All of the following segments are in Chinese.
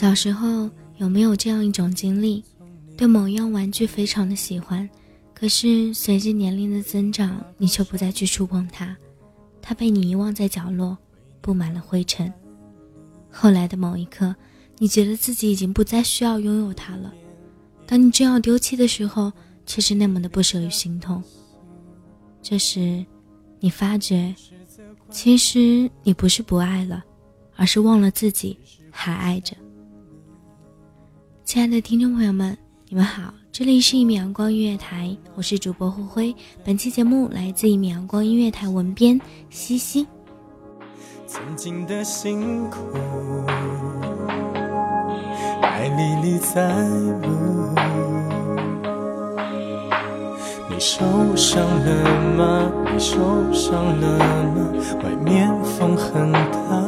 小时候有没有这样一种经历，对某样玩具非常的喜欢，可是随着年龄的增长，你却不再去触碰它，它被你遗忘在角落，布满了灰尘。后来的某一刻，你觉得自己已经不再需要拥有它了，当你正要丢弃的时候，却是那么的不舍与心痛。这时，你发觉，其实你不是不爱了，而是忘了自己还爱着。亲爱的听众朋友们，你们好，这里是一米阳光音乐台，我是主播胡辉。本期节目来自一米阳光音乐台文编西西。曾经的辛苦，还历历在目。你受伤了吗？你受伤了吗？外面风很大。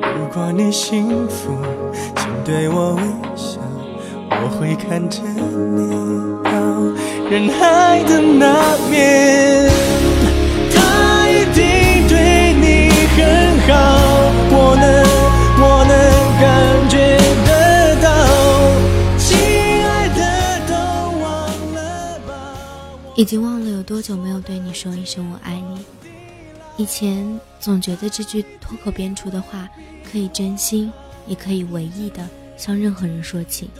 如果你幸福。对我微笑，我会看着你到人海的那边。他一定对你很好，我能，我能感觉得到。亲爱的，都忘了吧。已经忘了有多久没有对你说一声我爱你。以前总觉得这句脱口编出的话可以真心。也可以唯一的向任何人说起。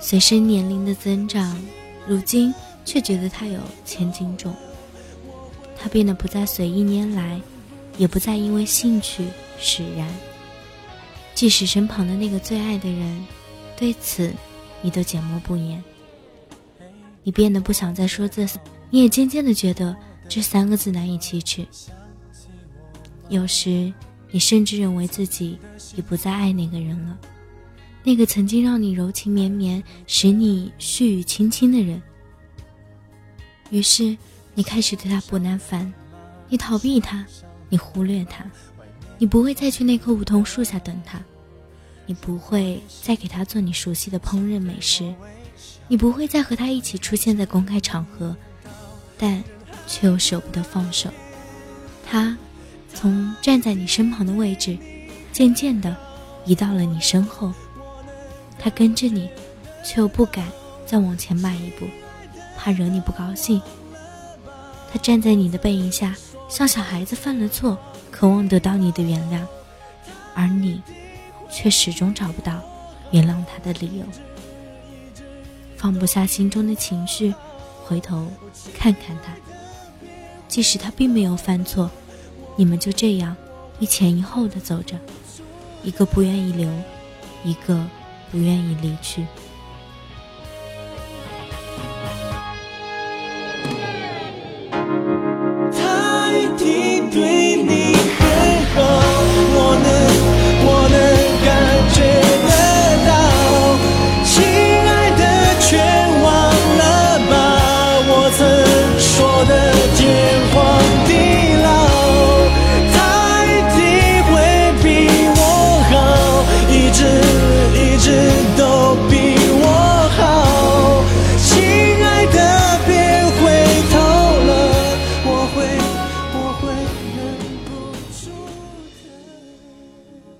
随身年龄的增长，如今却觉得它有千斤重。他变得不再随意拈来，也不再因为兴趣使然。即使身旁的那个最爱的人，对此你都缄默不言。你变得不想再说这，你也渐渐的觉得这三个字难以启齿。有时。你甚至认为自己已不再爱那个人了，那个曾经让你柔情绵绵、使你絮语轻轻的人。于是，你开始对他不耐烦，你逃避他，你忽略他，你不会再去那棵梧桐树下等他，你不会再给他做你熟悉的烹饪美食，你不会再和他一起出现在公开场合，但却又舍不得放手。他。从站在你身旁的位置，渐渐的移到了你身后。他跟着你，却又不敢再往前迈一步，怕惹你不高兴。他站在你的背影下，像小孩子犯了错，渴望得到你的原谅，而你，却始终找不到原谅他的理由。放不下心中的情绪，回头看看他，即使他并没有犯错。你们就这样一前一后的走着，一个不愿意留，一个不愿意离去。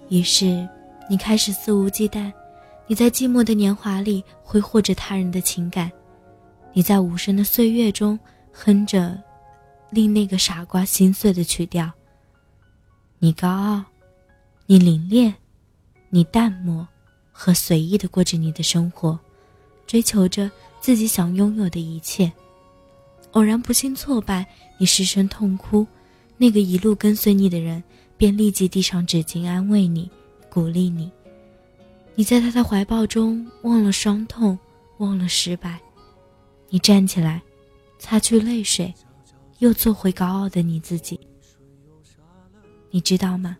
于是，你开始肆无忌惮，你在寂寞的年华里挥霍着他人的情感，你在无声的岁月中哼着令那个傻瓜心碎的曲调。你高傲，你凛冽，你淡漠和随意的过着你的生活，追求着自己想拥有的一切。偶然不幸挫败，你失声痛哭，那个一路跟随你的人便立即递上纸巾安慰你，鼓励你。你在他的怀抱中忘了伤痛，忘了失败。你站起来，擦去泪水，又做回高傲的你自己。你知道吗？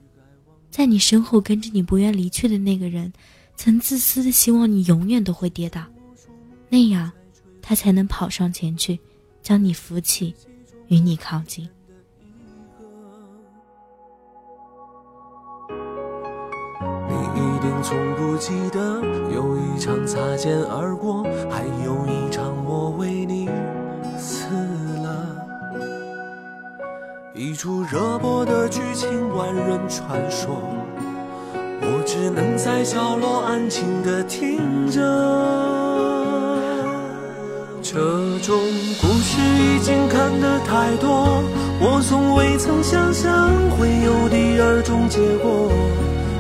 在你身后跟着你不愿离去的那个人，曾自私的希望你永远都会跌倒，那样，他才能跑上前去，将你扶起，与你靠近。从不记得有一场擦肩而过，还有一场我为你死了。一出热播的剧情，万人传说，我只能在角落安静的听着。这种故事已经看得太多，我从未曾想象会有第二种结果。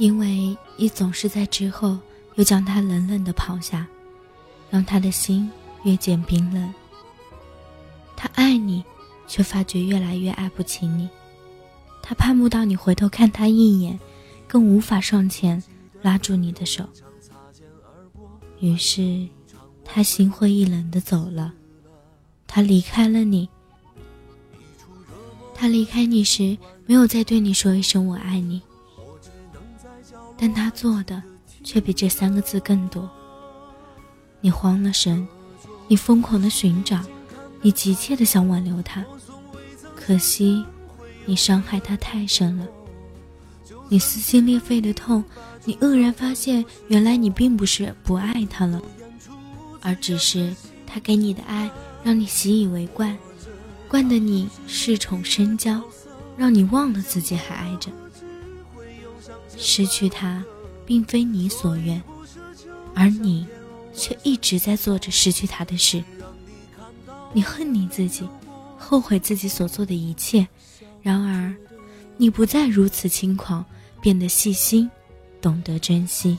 因为你总是在之后又将他冷冷的抛下，让他的心越渐冰冷。他爱你，却发觉越来越爱不起你。他盼不到你回头看他一眼，更无法上前拉住你的手。于是，他心灰意冷的走了。他离开了你。他离开你时，没有再对你说一声“我爱你”。但他做的却比这三个字更多。你慌了神，你疯狂的寻找，你急切的想挽留他，可惜，你伤害他太深了。你撕心裂肺的痛，你愕然发现，原来你并不是不爱他了，而只是他给你的爱让你习以为惯，惯得你恃宠生骄，让你忘了自己还爱着。失去他，并非你所愿，而你，却一直在做着失去他的事。你恨你自己，后悔自己所做的一切。然而，你不再如此轻狂，变得细心，懂得珍惜。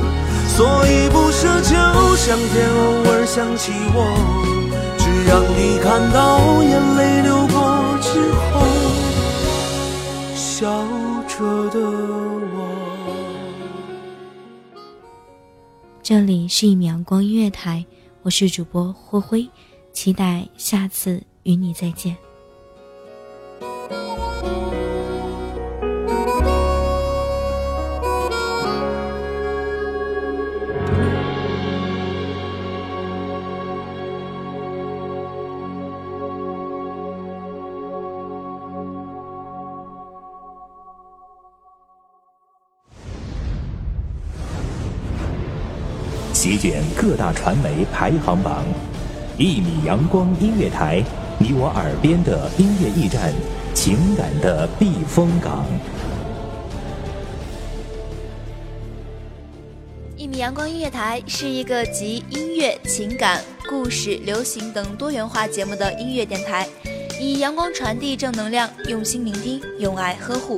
所以不奢求上天偶尔想起我，只让你看到眼泪流过之后，笑着的我。这里是一米阳光音乐台，我是主播灰灰，期待下次与你再见。席卷各大传媒排行榜，一米阳光音乐台，你我耳边的音乐驿站，情感的避风港。一米阳光音乐台是一个集音乐、情感、故事、流行等多元化节目的音乐电台，以阳光传递正能量，用心聆听，用爱呵护。